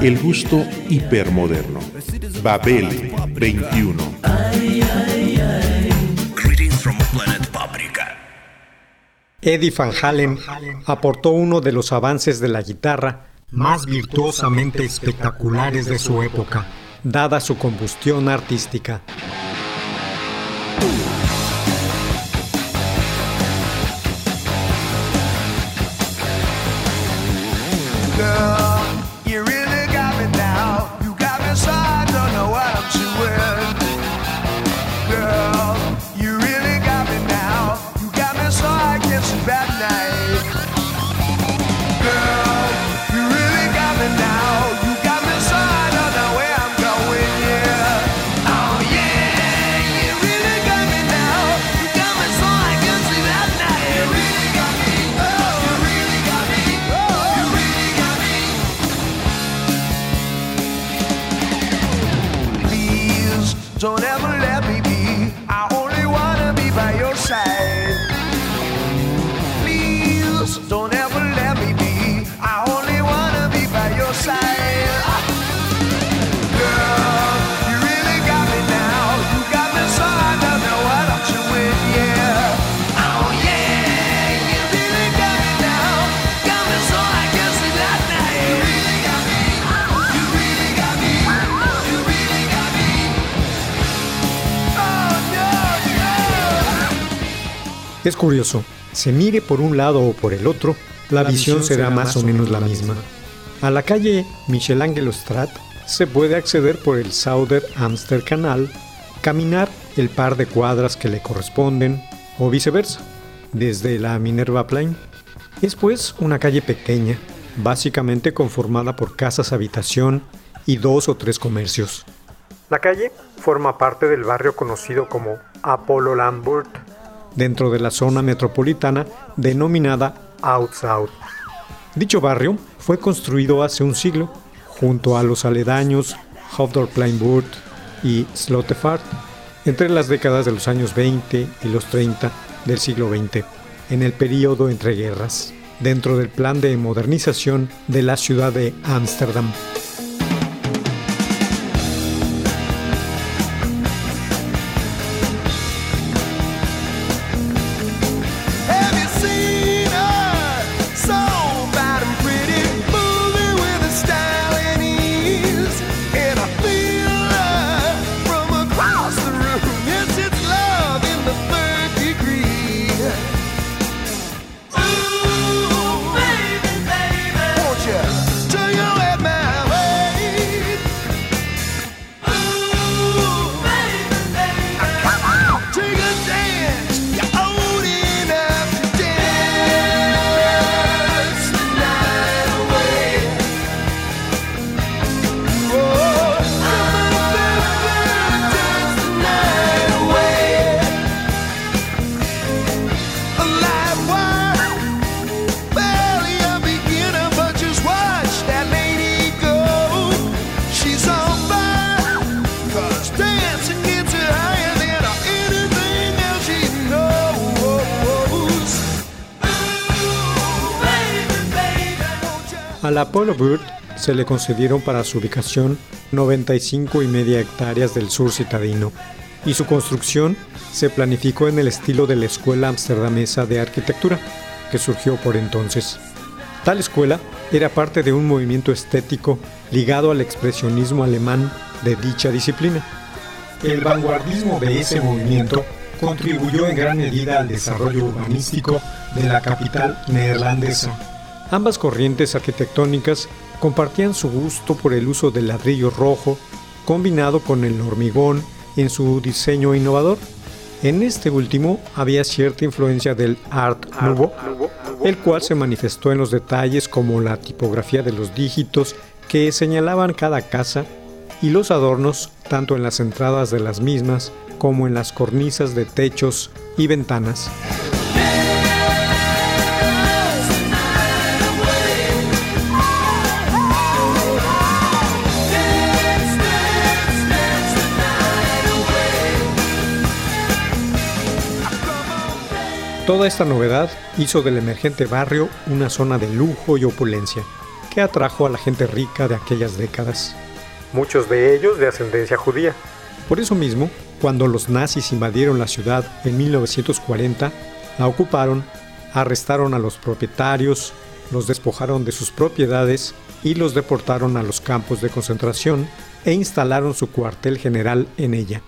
El gusto hipermoderno. Babel 21. Greetings from planet Paprika. Eddie Van Halen aportó uno de los avances de la guitarra más virtuosamente espectaculares de su época, dada su combustión artística. Es curioso, se mire por un lado o por el otro, la, visión será más o menos la misma. A la calle Michelangelo Strat se puede acceder por el Southern Amster Canal, caminar el par de cuadras que le corresponden o viceversa, desde la Minerva Plain. Es pues una calle pequeña, básicamente conformada por casas habitación y dos o tres comercios. La calle forma parte del barrio conocido como Apollo Lambert, dentro de la zona metropolitana denominada Out South. Dicho barrio fue construido hace un siglo junto a los aledaños Hofdorf Plainburg y Slottefart entre las décadas de los años 20 y los 30 del siglo XX, en el período entre guerras, dentro del plan de modernización de la ciudad de Ámsterdam. Won't you? A la Apollo Bird se le concedieron para su ubicación 95 y media hectáreas del sur citadino y su construcción se planificó en el estilo de la Escuela Amsterdamesa de Arquitectura, que surgió por entonces. Tal escuela era parte de un movimiento estético ligado al expresionismo alemán de dicha disciplina. El vanguardismo de ese movimiento contribuyó en gran medida al desarrollo urbanístico de la capital neerlandesa. Ambas corrientes arquitectónicas compartían su gusto por el uso del ladrillo rojo combinado con el hormigón en su diseño innovador. En este último había cierta influencia del Art Nouveau, el cual se manifestó en los detalles como la tipografía de los dígitos que señalaban cada casa y los adornos tanto en las entradas de las mismas como en las cornisas de techos y ventanas. Toda esta novedad hizo del emergente barrio una zona de lujo y opulencia, que atrajo a la gente rica de aquellas décadas, muchos de ellos de ascendencia judía. Por eso mismo, cuando los nazis invadieron la ciudad en 1940, la ocuparon, arrestaron a los propietarios, los despojaron de sus propiedades y los deportaron a los campos de concentración e instalaron su cuartel general en ella.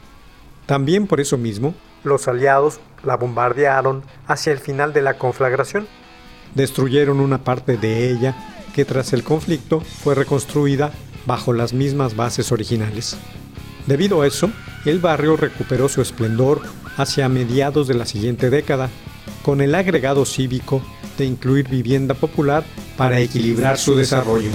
También por eso mismo, los aliados la bombardearon hacia el final de la conflagración. Destruyeron una parte de ella que tras el conflicto fue reconstruida bajo las mismas bases originales. Debido a eso, el barrio recuperó su esplendor hacia mediados de la siguiente década, con el agregado cívico de incluir vivienda popular para equilibrar su desarrollo.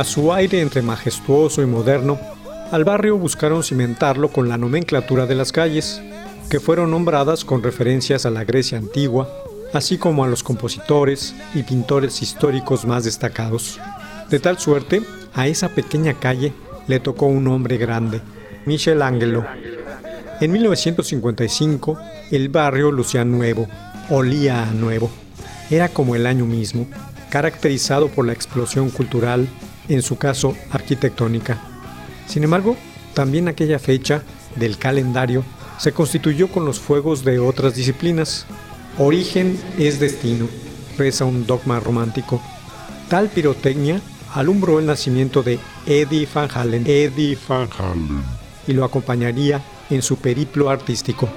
A su aire entre majestuoso y moderno, al barrio buscaron cimentarlo con la nomenclatura de las calles, que fueron nombradas con referencias a la Grecia antigua, así como a los compositores y pintores históricos más destacados. De tal suerte, a esa pequeña calle le tocó un hombre grande, Michelangelo. En 1955, el barrio lucía nuevo, olía a nuevo. Era como el año mismo, caracterizado por la explosión cultural, en su caso arquitectónica. Sin embargo, también aquella fecha del calendario se constituyó con los fuegos de otras disciplinas. Origen es destino, reza un dogma romántico. Tal pirotecnia alumbró el nacimiento de Eddie Van Halen, Eddie Van Halen, y lo acompañaría en su periplo artístico.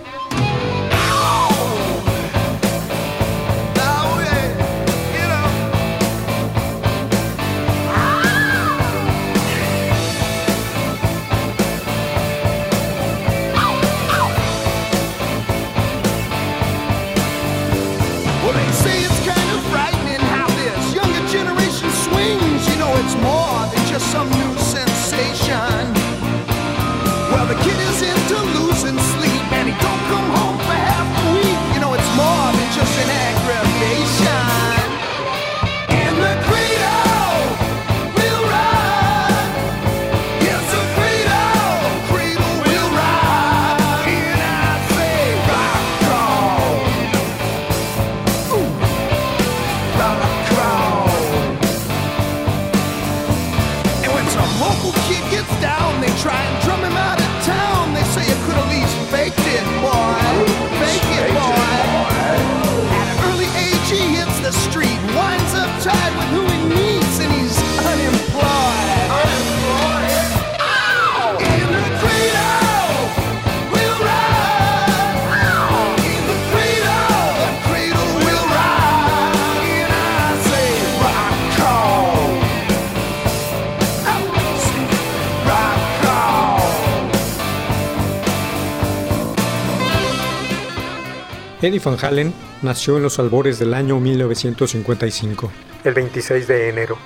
Eddie Van Halen nació en los albores del año 1955, el 26 de enero.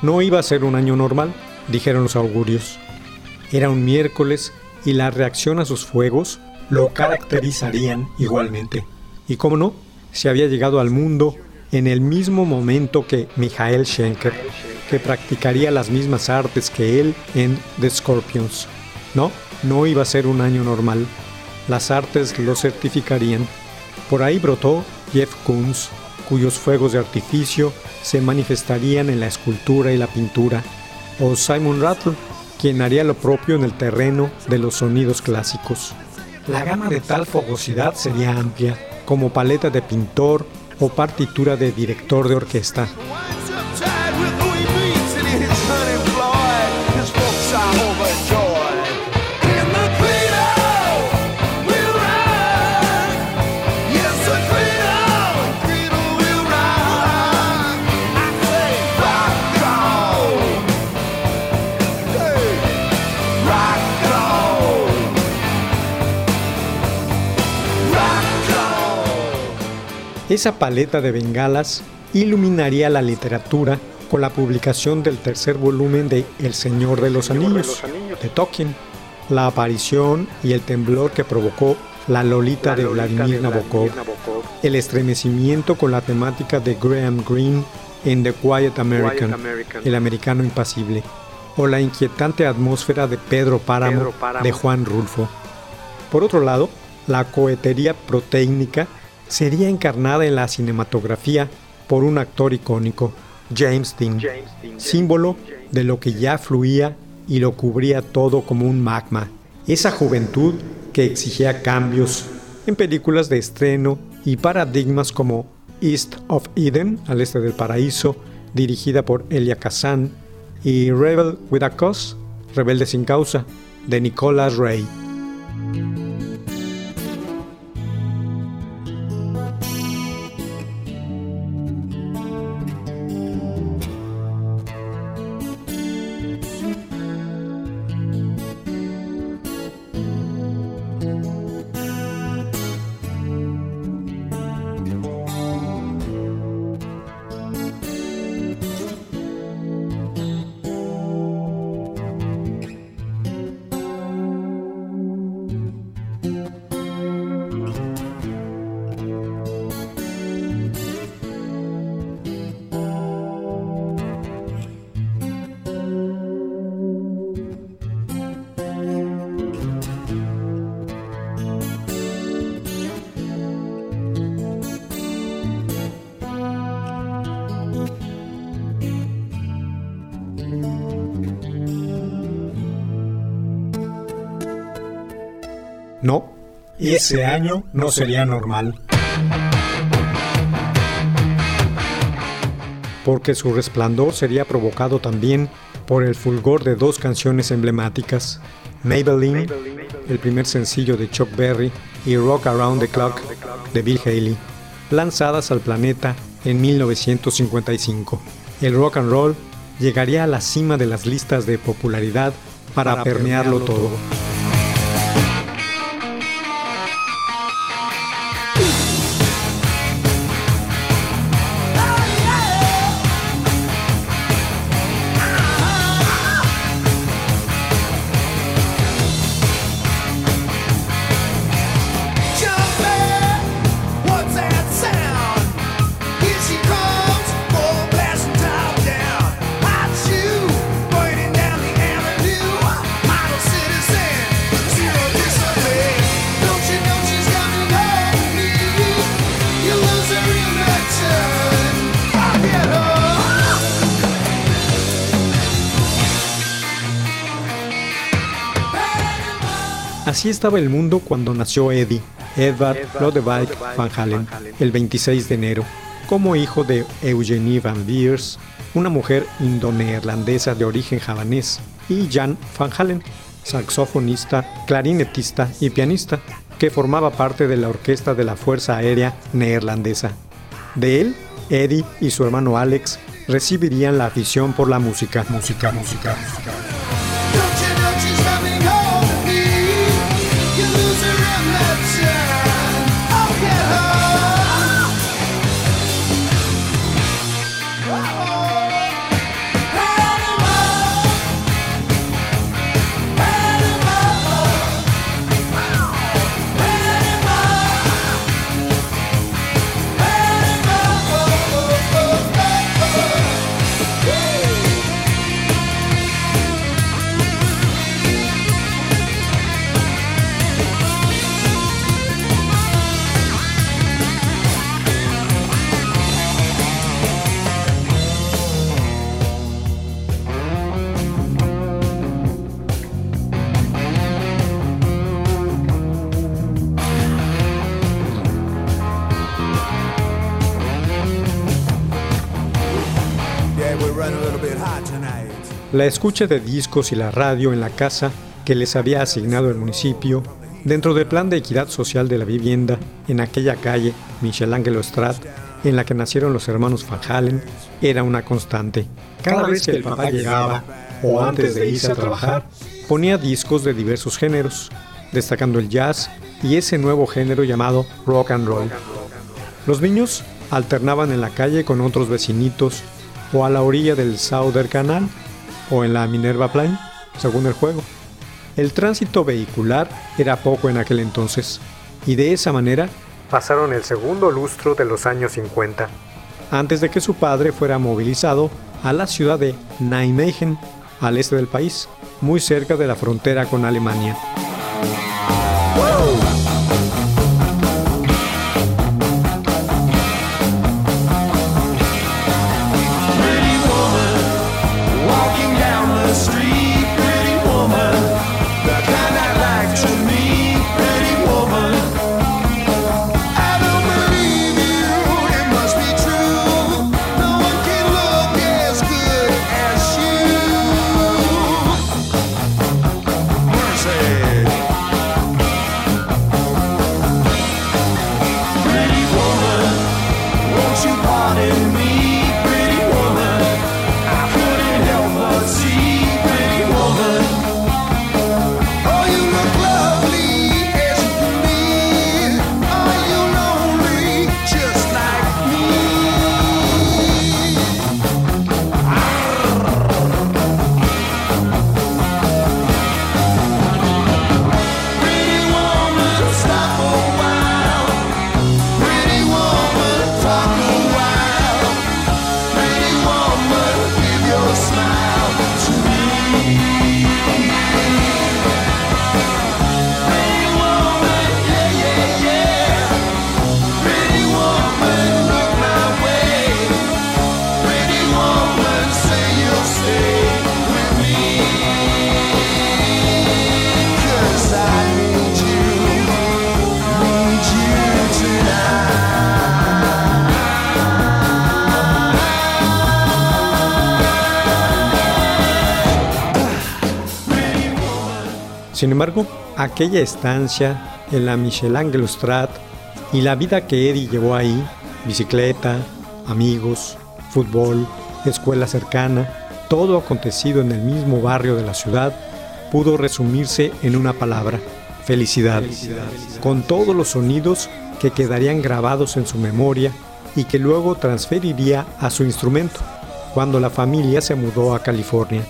No iba a ser un año normal, dijeron los augurios. Era un miércoles y la reacción a sus fuegos lo caracterizarían igualmente. Y cómo no, se había llegado al mundo en el mismo momento que Michael Schenker, que practicaría las mismas artes que él en The Scorpions. No, no iba a ser un año normal. Las artes lo certificarían. Por ahí brotó Jeff Koons, cuyos fuegos de artificio se manifestarían en la escultura y la pintura, o Simon Rattle, quien haría lo propio en el terreno de los sonidos clásicos. La gama de tal fogosidad sería amplia, como paleta de pintor o partitura de director de orquesta. Esa paleta de bengalas iluminaría la literatura con la publicación del tercer volumen de El Señor de los Anillos, de Tolkien, la aparición y el temblor que provocó la Lolita de Vladimir Nabokov, el estremecimiento con la temática de Graham Greene en The Quiet American, El Americano Impasible, o la inquietante atmósfera de Pedro Páramo de Juan Rulfo. Por otro lado, la cohetería proteínica sería encarnada en la cinematografía por un actor icónico, James Dean, símbolo de lo que ya fluía y lo cubría todo como un magma. Esa juventud que exigía cambios en películas de estreno y paradigmas como East of Eden, al este del paraíso, dirigida por Elia Kazan, y Rebel with a Cause, Rebelde sin causa, de Nicholas Ray. No, ese año no sería normal. Porque su resplandor sería provocado también por el fulgor de dos canciones emblemáticas, Maybelline, el primer sencillo de Chuck Berry, y Rock Around the Clock de Bill Haley, lanzadas al planeta en 1955. El rock and roll llegaría a la cima de las listas de popularidad para, permearlo todo. Así estaba el mundo cuando nació Eddie, Edvard Lodewijk Van Halen, el 26 de enero, como hijo de Eugenie Van Beers, una mujer indoneerlandesa de origen javanés, y Jan Van Halen, saxofonista, clarinetista y pianista, que formaba parte de la orquesta de la Fuerza Aérea Neerlandesa. De él, Eddie y su hermano Alex recibirían la afición por la música. Música, música, música. La escucha de discos y la radio en la casa que les había asignado el municipio, dentro del plan de equidad social de la vivienda en aquella calle Michelangelo Strat, en la que nacieron los hermanos Van Halen, era una constante. Cada vez que el papá llegaba, o antes de irse a trabajar, ponía discos de diversos géneros, destacando el jazz y ese nuevo género llamado rock and roll. Los niños alternaban en la calle con otros vecinitos o a la orilla del Southern Canal o en la Minerva Plain, según el juego. El tránsito vehicular era poco en aquel entonces, y de esa manera pasaron el segundo lustro de los años 50, antes de que su padre fuera movilizado a la ciudad de Nijmegen, al este del país, muy cerca de la frontera con Alemania. running Sin embargo, aquella estancia en la Michelangelo-Strat y la vida que Eddie llevó ahí, bicicleta, amigos, fútbol, escuela cercana, todo acontecido en el mismo barrio de la ciudad, pudo resumirse en una palabra, felicidad, con todos los sonidos que quedarían grabados en su memoria y que luego transferiría a su instrumento cuando la familia se mudó a California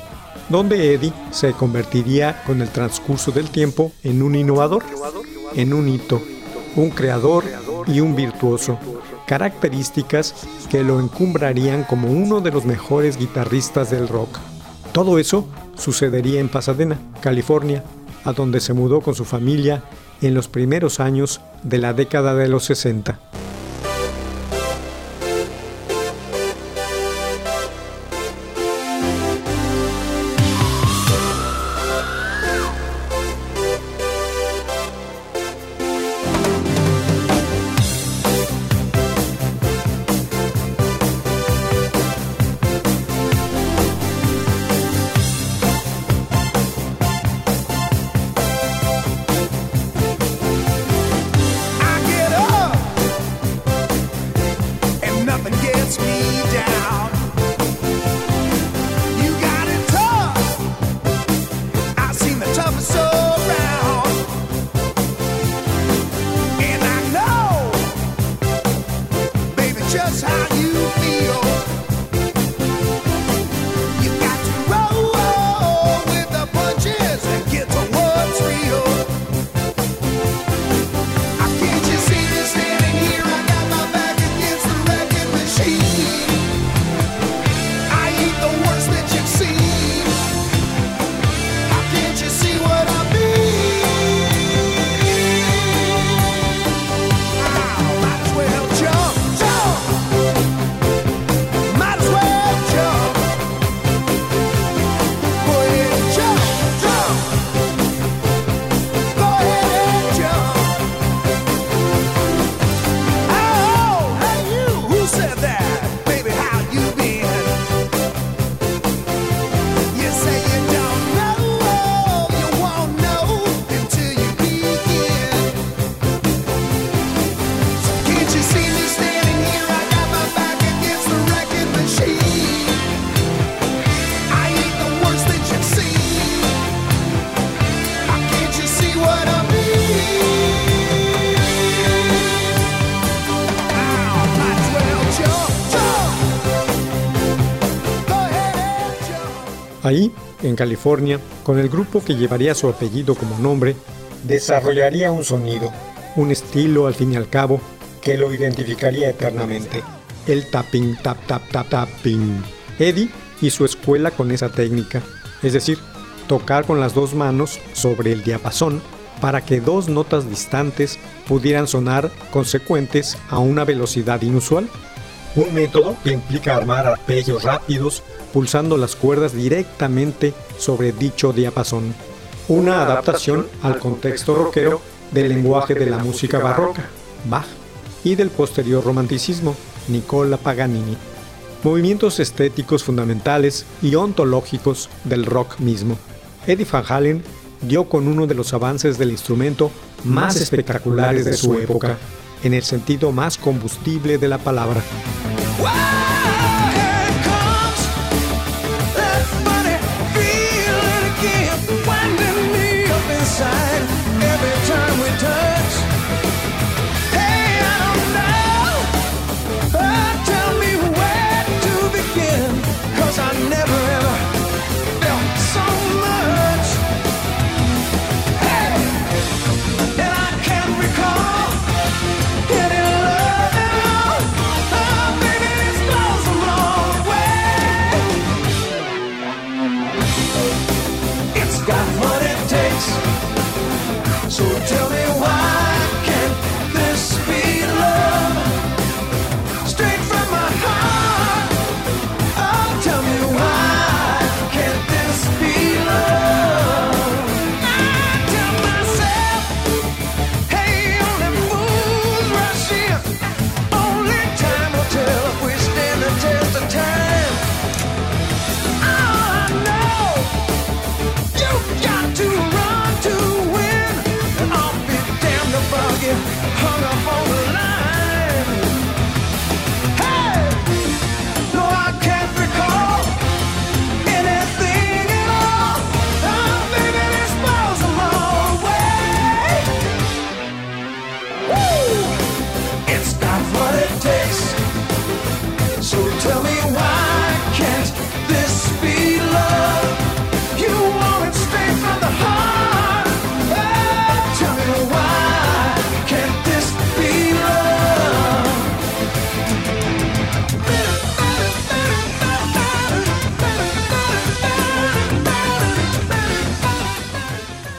donde Eddie se convertiría con el transcurso del tiempo en un innovador, en un hito, un creador y un virtuoso, características que lo encumbrarían como uno de los mejores guitarristas del rock. Todo eso sucedería en Pasadena, California, a donde se mudó con su familia en los primeros años de la década de los 60. California, con el grupo que llevaría su apellido como nombre, desarrollaría un sonido, un estilo al fin y al cabo, que lo identificaría eternamente. El tapping, tap, tap, tap, tapping. Eddie y su escuela con esa técnica, es decir, tocar con las dos manos sobre el diapasón para que dos notas distantes pudieran sonar consecuentes a una velocidad inusual. Un método que implica armar arpegios rápidos pulsando las cuerdas directamente sobre dicho diapasón. Una adaptación al contexto rockero del lenguaje de la música barroca, Bach, y del posterior romanticismo, Nicola Paganini. Movimientos estéticos fundamentales y ontológicos del rock mismo. Eddie Van Halen dio con uno de los avances del instrumento más espectaculares de su época, en el sentido más combustible de la palabra.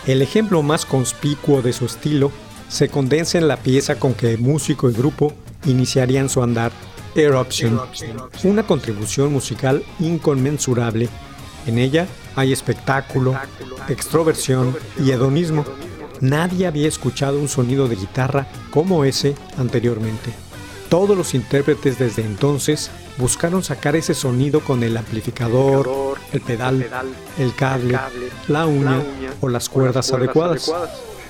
El ejemplo más conspicuo de su estilo se condensa en la pieza con que músico y grupo iniciarían su andar, Eruption, una contribución musical inconmensurable. En ella hay espectáculo, extroversión y hedonismo. Nadie había escuchado un sonido de guitarra como ese anteriormente. Todos los intérpretes desde entonces buscaron sacar ese sonido con el amplificador, el pedal, el cable, la uña o las cuerdas adecuadas.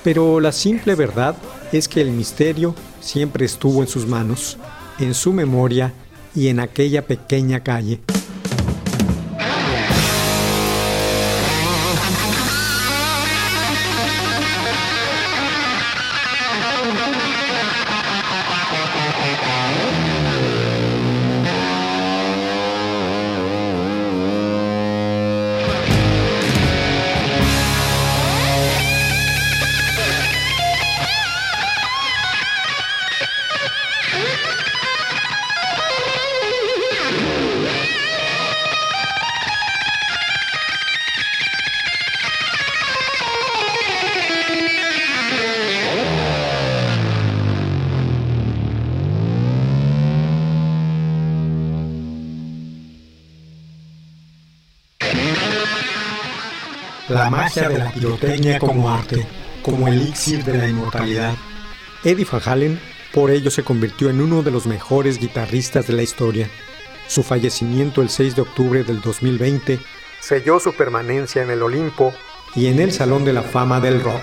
Pero la simple verdad es que el misterio siempre estuvo en sus manos, en su memoria y en aquella pequeña calle. La magia de la pirotecnia como arte, como elixir de la inmortalidad. Eddie Van Halen por ello se convirtió en uno de los mejores guitarristas de la historia. Su fallecimiento el 6 de octubre del 2020 selló su permanencia en el Olimpo y en el Salón de la Fama del Rock.